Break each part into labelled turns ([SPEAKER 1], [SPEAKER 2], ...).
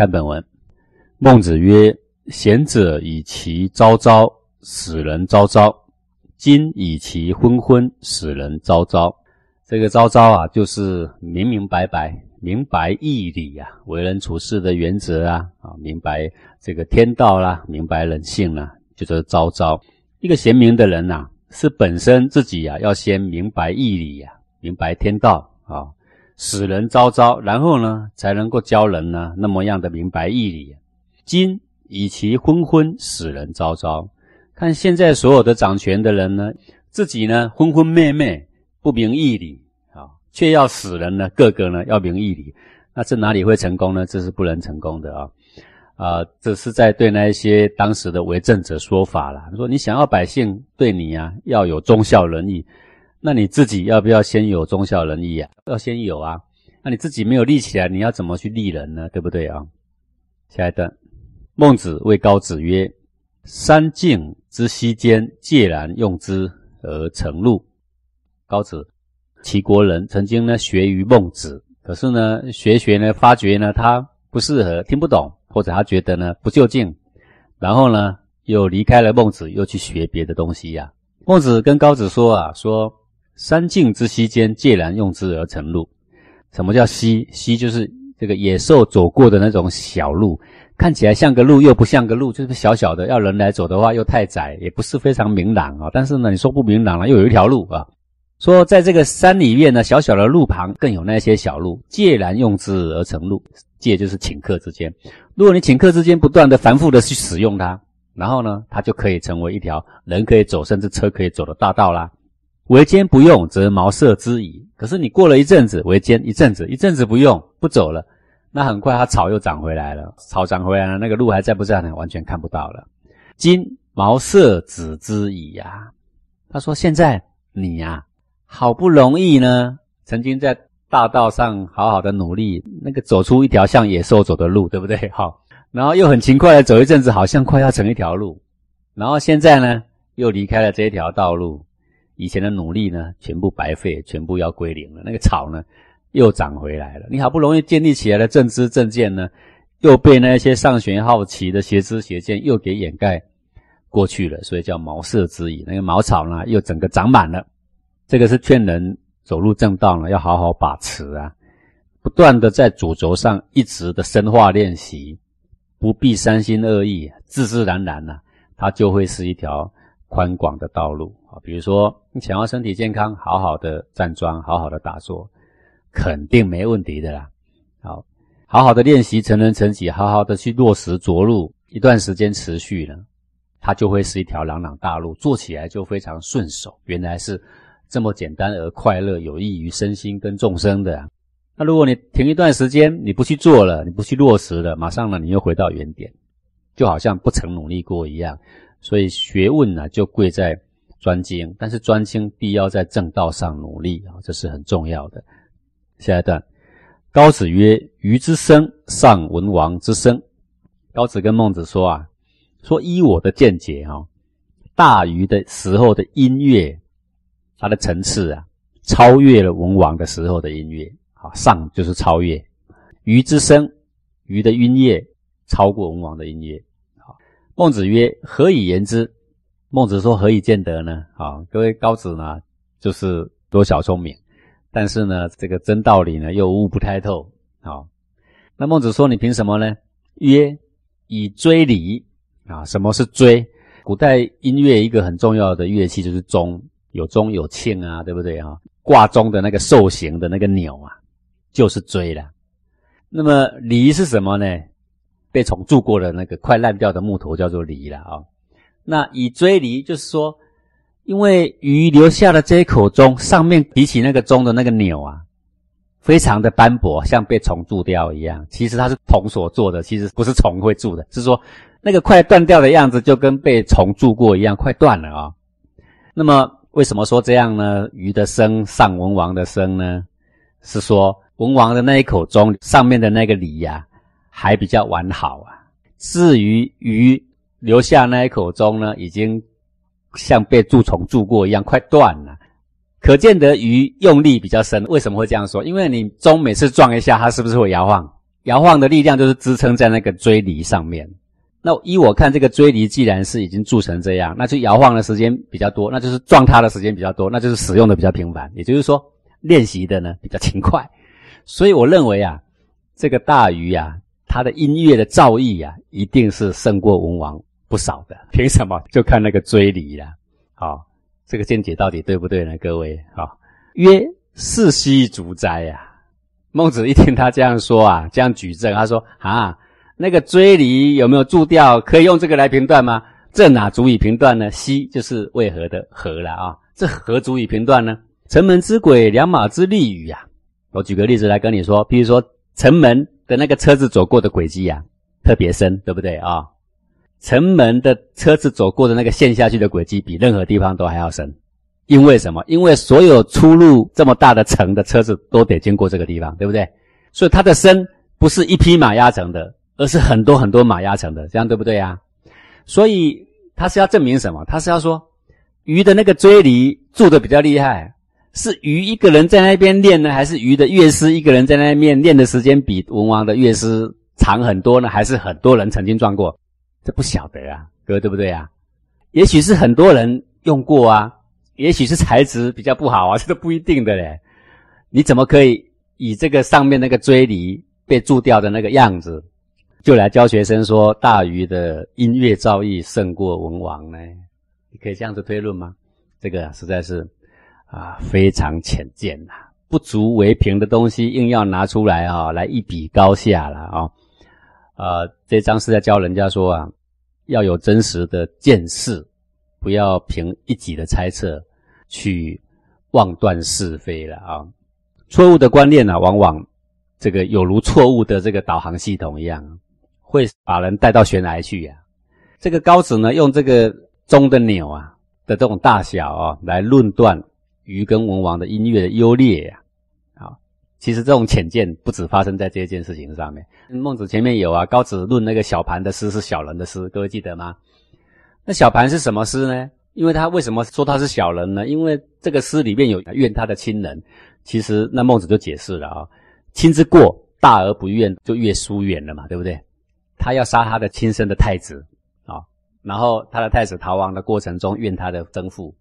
[SPEAKER 1] 看本文，孟子曰：“贤者以其昭昭，使人昭昭；今以其昏昏，使人昭昭。”这个昭昭啊，就是明明白白、明白义理啊，为人处事的原则啊，啊，明白这个天道啦，明白人性啦，就是昭昭。一个贤明的人呐，是本身自己呀，要先明白义理呀，明白天道啊。使人昭昭，然后呢，才能够教人呢那么样的明白义理。今以其昏昏，使人昭昭。看现在所有的掌权的人呢，自己呢昏昏昧昧，不明义理啊，却要使人呢个个呢要明义理，那这哪里会成功呢？这是不能成功的啊！啊，这是在对那一些当时的为政者说法了。说你想要百姓对你啊要有忠孝仁义。那你自己要不要先有忠孝仁义啊？要先有啊。那你自己没有立起来，你要怎么去立人呢？对不对啊？下一段，孟子谓高子曰：“三敬之息间，介然用之而成路。”高子，齐国人，曾经呢学于孟子，可是呢学学呢发觉呢他不适合，听不懂，或者他觉得呢不就近，然后呢又离开了孟子，又去学别的东西呀。孟子跟高子说啊，说。三径之溪间，介然用之而成路。什么叫溪？溪就是这个野兽走过的那种小路，看起来像个路，又不像个路，就是小小的。要人来走的话，又太窄，也不是非常明朗啊。但是呢，你说不明朗了，又有一条路啊。说在这个山里面呢，小小的路旁更有那些小路，介然用之而成路。介就是顷刻之间，如果你顷刻之间不断的反复的去使用它，然后呢，它就可以成为一条人可以走，甚至车可以走的大道啦。为坚不用，则茅塞之矣。可是你过了一阵子为坚，一阵子一阵子不用不走了，那很快它草又长回来了。草长回来了，那个路还在不在呢？完全看不到了。今茅塞止之矣呀。他说：“现在你呀，好不容易呢，曾经在大道上好好的努力，那个走出一条像野兽走的路，对不对？好，然后又很勤快的走一阵子，好像快要成一条路，然后现在呢，又离开了这一条道路。”以前的努力呢，全部白费，全部要归零了。那个草呢，又长回来了。你好不容易建立起来的正知正见呢，又被那些上玄好奇的邪知邪见又给掩盖过去了。所以叫茅塞之矣。那个茅草呢，又整个长满了。这个是劝人走入正道呢，要好好把持啊，不断的在主轴上一直的深化练习，不必三心二意，自自然然呢，它就会是一条宽广的道路。啊，比如说你想要身体健康，好好的站桩，好好的打坐，肯定没问题的啦。好，好好的练习成人成己，好好的去落实着陆，一段时间持续了，它就会是一条朗朗大路，做起来就非常顺手。原来是这么简单而快乐，有益于身心跟众生的。那如果你停一段时间，你不去做了，你不去落实了，马上呢你又回到原点，就好像不曾努力过一样。所以学问呢，就贵在。专精，但是专精必要在正道上努力啊，这是很重要的。下一段，高子曰：“鱼之生，尚文王之生。”高子跟孟子说啊，说依我的见解哈，大鱼的时候的音乐，它的层次啊，超越了文王的时候的音乐。好，上就是超越鱼之声，鱼的音乐超过文王的音乐。好，孟子曰：“何以言之？”孟子说：“何以见得呢？”啊，各位高子呢，就是多小聪明，但是呢，这个真道理呢又悟不太透。啊，那孟子说：“你凭什么呢？”曰：“以追礼。”啊，什么是追？古代音乐一个很重要的乐器就是钟，有钟有磬啊，对不对啊？挂钟的那个兽形的那个钮啊，就是锥了。那么犁是什么呢？被虫蛀过的那个快烂掉的木头叫做犁了啊。那以锥离，就是说，因为鱼留下的这一口钟上面比起那个钟的那个钮啊，非常的斑驳，像被虫蛀掉一样。其实它是铜所做的，其实不是虫会蛀的，是说那个快断掉的样子，就跟被虫蛀过一样，快断了啊。那么为什么说这样呢？鱼的声上文王的声呢？是说文王的那一口钟上面的那个礼呀，还比较完好啊。至于鱼。留下那一口钟呢，已经像被蛀虫蛀过一样，快断了。可见得鱼用力比较深。为什么会这样说？因为你钟每次撞一下，它是不是会摇晃？摇晃的力量就是支撑在那个锥离上面。那依我看，这个锥离既然是已经铸成这样，那就摇晃的时间比较多，那就是撞它的时间比较多，那就是使用的比较频繁。也就是说，练习的呢比较勤快。所以我认为啊，这个大鱼啊，它的音乐的造诣啊，一定是胜过文王不少的。凭什么？就看那个追离了。好，这个见解到底对不对呢？各位，好，曰四兮足哉呀。孟子一听他这样说啊，这样举证，他说啊。那个追离有没有注掉？可以用这个来评断吗？这哪足以评断呢？西就是为何的何了啊？这何足以评断呢？城门之轨，两马之利与呀。我举个例子来跟你说，比如说城门的那个车子走过的轨迹呀，特别深，对不对啊？城门的车子走过的那个陷下去的轨迹，比任何地方都还要深。因为什么？因为所有出入这么大的城的车子都得经过这个地方，对不对？所以它的深不是一匹马压成的。而是很多很多马压成的，这样对不对呀？所以他是要证明什么？他是要说鱼的那个锥离铸的比较厉害，是鱼一个人在那边练呢，还是鱼的乐师一个人在那边练的时间比文王的乐师长很多呢？还是很多人曾经撞过？这不晓得啊，各位对不对啊？也许是很多人用过啊，也许是材质比较不好啊，这都不一定的嘞。你怎么可以以这个上面那个锥离被铸掉的那个样子？就来教学生说大禹的音乐造诣胜过文王呢？你可以这样子推论吗？这个实在是啊非常浅见呐，不足为凭的东西硬要拿出来啊来一比高下了啊！呃，这章是在教人家说啊，要有真实的见识，不要凭一己的猜测去妄断是非了啊！错误的观念呢，往往这个有如错误的这个导航系统一样。会把人带到悬崖去呀！这个高子呢，用这个钟的钮啊的这种大小啊，来论断鱼跟文王的音乐的优劣呀。其实这种浅见不止发生在这件事情上面。孟子前面有啊，高子论那个小盘的诗是小人的诗，各位记得吗？那小盘是什么诗呢？因为他为什么说他是小人呢？因为这个诗里面有怨他的亲人。其实那孟子就解释了啊，亲之过大而不怨，就越疏远了嘛，对不对？他要杀他的亲生的太子啊，然后他的太子逃亡的过程中怨他的生父，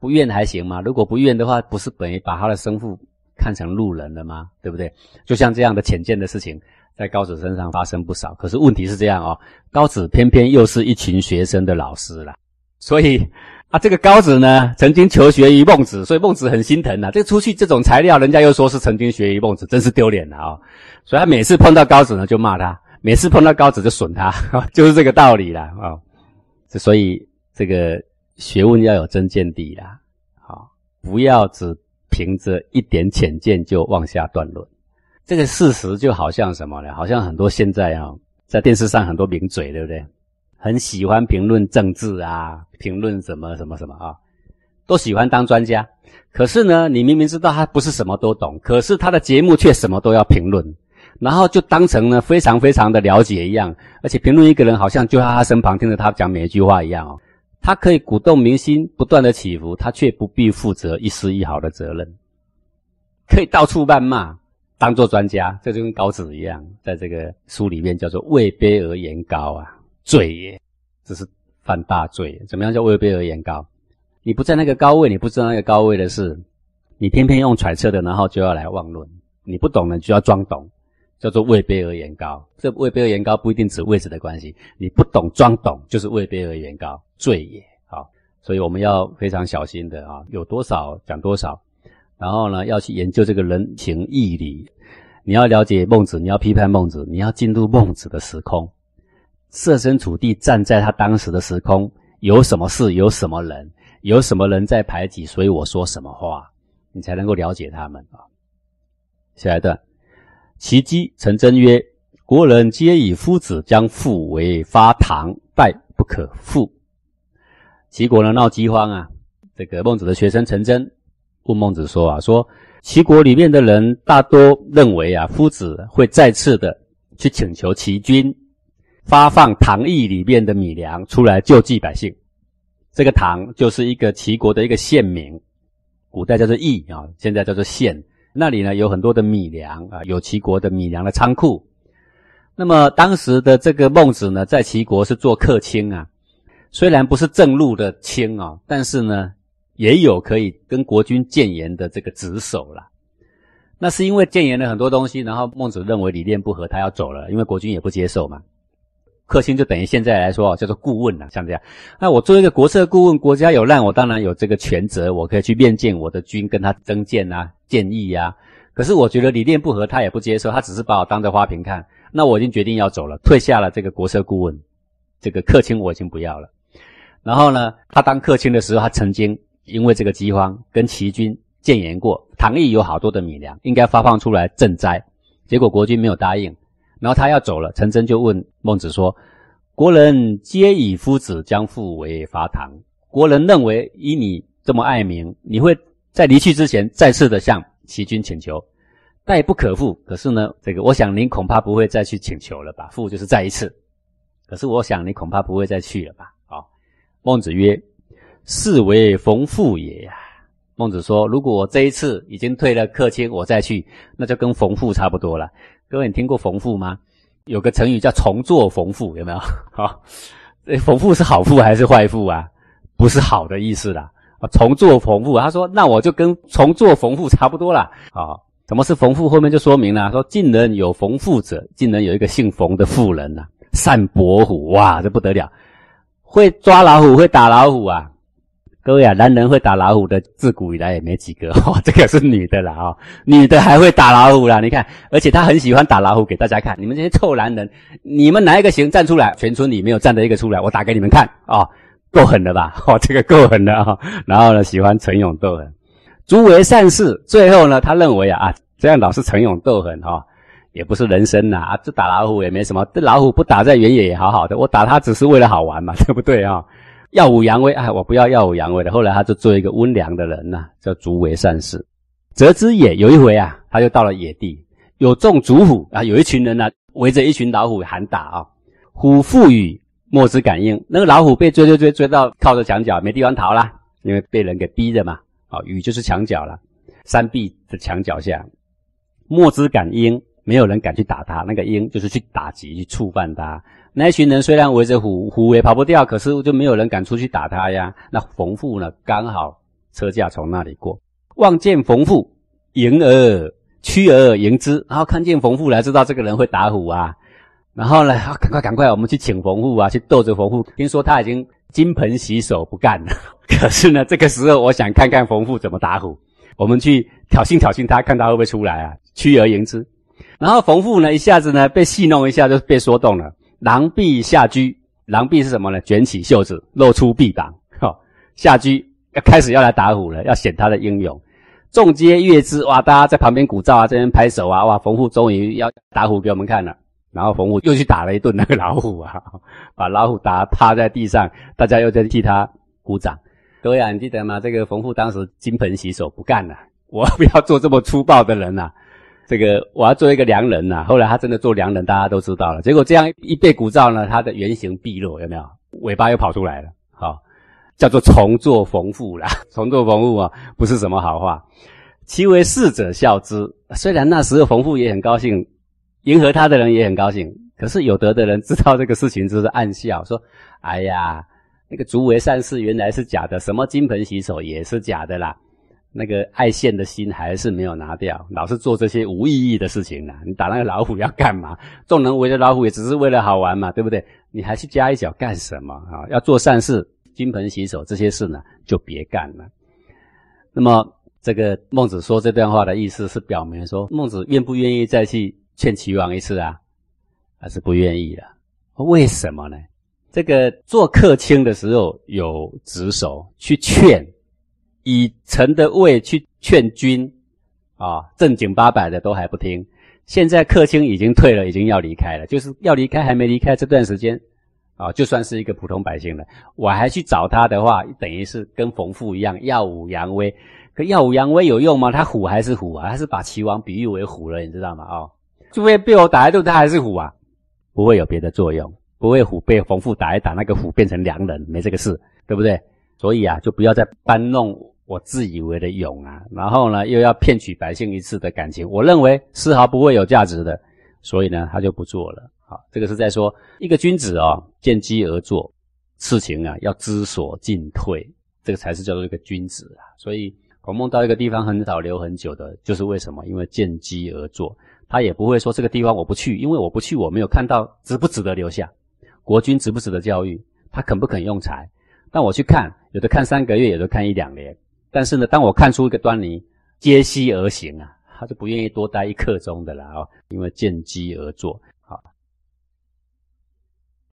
[SPEAKER 1] 不怨还行吗？如果不怨的话，不是等于把他的生父看成路人了吗？对不对？就像这样的浅见的事情，在高子身上发生不少。可是问题是这样哦，高子偏偏又是一群学生的老师了，所以啊，这个高子呢，曾经求学于孟子，所以孟子很心疼啊。这出去这种材料，人家又说是曾经学于孟子，真是丢脸了啊！所以他每次碰到高子呢，就骂他。每次碰到高子就损他，就是这个道理啦啊！所以这个学问要有真见地啦，好，不要只凭着一点浅见就妄下断论。这个事实就好像什么呢？好像很多现在啊，在电视上很多名嘴，对不对？很喜欢评论政治啊，评论什么什么什么啊，都喜欢当专家。可是呢，你明明知道他不是什么都懂，可是他的节目却什么都要评论。然后就当成呢非常非常的了解一样，而且评论一个人好像就在他身旁听着他讲每一句话一样哦。他可以鼓动民心不断的起伏，他却不必负责一丝一毫的责任，可以到处谩骂，当做专家，这就跟高子一样，在这个书里面叫做位卑而言高啊，罪也，这是犯大罪。怎么样叫位卑而言高？你不在那个高位，你不知道那个高位的事，你偏偏用揣测的，然后就要来妄论，你不懂呢就要装懂。叫做位卑而言高，这位卑而言高不一定指位置的关系，你不懂装懂就是位卑而言高，罪也。好，所以我们要非常小心的啊，有多少讲多少，然后呢，要去研究这个人情义理。你要了解孟子，你要批判孟子，你要进入孟子的时空，设身处地站在他当时的时空，有什么事，有什么人，有什么人在排挤，所以我说什么话，你才能够了解他们啊。下一段。其姬陈真曰：“国人皆以夫子将父为发堂，败不可复。”齐国呢闹饥荒啊，这个孟子的学生陈真问孟子说：“啊，说齐国里面的人大多认为啊，夫子会再次的去请求齐军发放唐邑里面的米粮出来救济百姓。这个唐就是一个齐国的一个县名，古代叫做邑啊，现在叫做县。”那里呢有很多的米粮啊，有齐国的米粮的仓库，那么当时的这个孟子呢，在齐国是做客卿啊，虽然不是正路的卿啊，但是呢，也有可以跟国君谏言的这个职守了。那是因为谏言了很多东西，然后孟子认为理念不合，他要走了，因为国君也不接受嘛。客卿就等于现在来说叫做顾问了，像这样。那我作为一个国策顾问，国家有难，我当然有这个权责，我可以去面见我的君，跟他增谏啊、建议呀。可是我觉得理念不合，他也不接受，他只是把我当着花瓶看。那我已经决定要走了，退下了这个国策顾问，这个客卿我已经不要了。然后呢，他当客卿的时候，他曾经因为这个饥荒跟齐军谏言过，唐邑有好多的米粮，应该发放出来赈灾，结果国君没有答应。然后他要走了，陈真就问孟子说：“国人皆以夫子将父为伐唐，国人认为以你这么爱民，你会在离去之前再次的向齐军请求，待不可复。可是呢，这个我想您恐怕不会再去请求了吧？复就是再一次。可是我想你恐怕不会再去了吧？好，孟子曰：是为逢父也呀。孟子说，如果我这一次已经退了客卿，我再去，那就跟逢父差不多了。各位，你听过逢父吗？有个成语叫重做逢父，有没有？好，这逢父是好父还是坏父啊？不是好的意思啦。啊，重做逢父，他说那我就跟重做逢父差不多啦。啊，什么是逢父？后面就说明了，说晋人有逢父者，晋人有一个姓冯的妇人呐，善搏虎，哇，这不得了，会抓老虎，会打老虎啊。各位啊，男人会打老虎的，自古以来也没几个。哦，这个是女的啦，哦，女的还会打老虎啦。你看，而且她很喜欢打老虎给大家看。你们这些臭男人，你们哪一个行站出来？全村里没有站的一个出来，我打给你们看啊，够狠的吧？哦，这个够狠的啊。然后呢，喜欢逞勇斗狠，诸为善事。最后呢，他认为啊啊，这样老是逞勇斗狠哈，也不是人生呐啊，这打老虎也没什么，这老虎不打在原野也好好的，我打它只是为了好玩嘛，对不对啊？耀武扬威，哎，我不要耀武扬威的。后来他就做一个温良的人呐，叫足为善事。择之野，有一回啊，他就到了野地，有众逐虎啊，有一群人呢围着一群老虎喊打啊。虎负雨，莫之感应。那个老虎被追追追追到靠着墙角，没地方逃啦，因为被人给逼着嘛。啊，雨就是墙角了，山壁的墙角下，莫之感应，没有人敢去打他。那个应就是去打击、去触犯他。那一群人虽然围着虎，虎也跑不掉，可是就没有人敢出去打他呀。那冯父呢，刚好车驾从那里过，望见冯父，迎而趋而迎之，然后看见冯父来，知道这个人会打虎啊。然后呢，赶快赶快，我们去请冯父啊，去逗着冯父。听说他已经金盆洗手不干了，可是呢，这个时候我想看看冯父怎么打虎，我们去挑衅挑衅他，看他会不会出来啊？趋而迎之，然后冯父呢，一下子呢被戏弄一下，就被说动了。狼臂下居，狼臂是什么呢？卷起袖子，露出臂膀。哈，下居要开始要来打虎了，要显他的英勇。众皆悦之，哇！大家在旁边鼓噪啊，这边拍手啊，哇！冯父终于要打虎给我们看了。然后冯父又去打了一顿那个老虎啊，把老虎打趴在地上，大家又在替他鼓掌。各位啊，你记得吗？这个冯父当时金盆洗手不干了，我不要做这么粗暴的人呐。这个我要做一个良人呐，后来他真的做良人，大家都知道了。结果这样一被鼓噪呢，他的原形毕露，有没有？尾巴又跑出来了，好，叫做重做逢父啦。重做逢父啊，不是什么好话。其为士者笑之，虽然那时候逢父也很高兴，迎合他的人也很高兴，可是有德的人知道这个事情，就是暗笑说：“哎呀，那个足为善事原来是假的，什么金盆洗手也是假的啦。”那个爱现的心还是没有拿掉，老是做这些无意义的事情呢？你打那个老虎要干嘛？众人围着老虎也只是为了好玩嘛，对不对？你还去加一脚干什么啊？要做善事，金盆洗手这些事呢，就别干了。那么，这个孟子说这段话的意思是表明说，孟子愿不愿意再去劝齐王一次啊？还是不愿意的？为什么呢？这个做客卿的时候有职守去劝。以臣的位去劝君，啊，正经八百的都还不听。现在客卿已经退了，已经要离开了，就是要离开还没离开这段时间，啊，就算是一个普通百姓了，我还去找他的话，等于是跟冯父一样耀武扬威。可耀武扬威有用吗？他虎还是虎啊？他是把齐王比喻为虎了，你知道吗？哦，除非被我打一顿，他还是虎啊，不会有别的作用，不会虎被冯父打一打，那个虎变成良人，没这个事，对不对？所以啊，就不要再搬弄。我自以为的勇啊，然后呢，又要骗取百姓一次的感情，我认为丝毫不会有价值的，所以呢，他就不做了。好，这个是在说一个君子啊，见机而做，事情啊要知所进退，这个才是叫做一个君子啊。所以孔孟到一个地方很少留很久的，就是为什么？因为见机而做，他也不会说这个地方我不去，因为我不去，我没有看到值不值得留下，国君值不值得教育，他肯不肯用才。但我去看，有的看三个月，有的看一两年，但是呢，当我看出一个端倪，皆息而行啊。他就不愿意多待一刻钟的了啊，因为见机而作。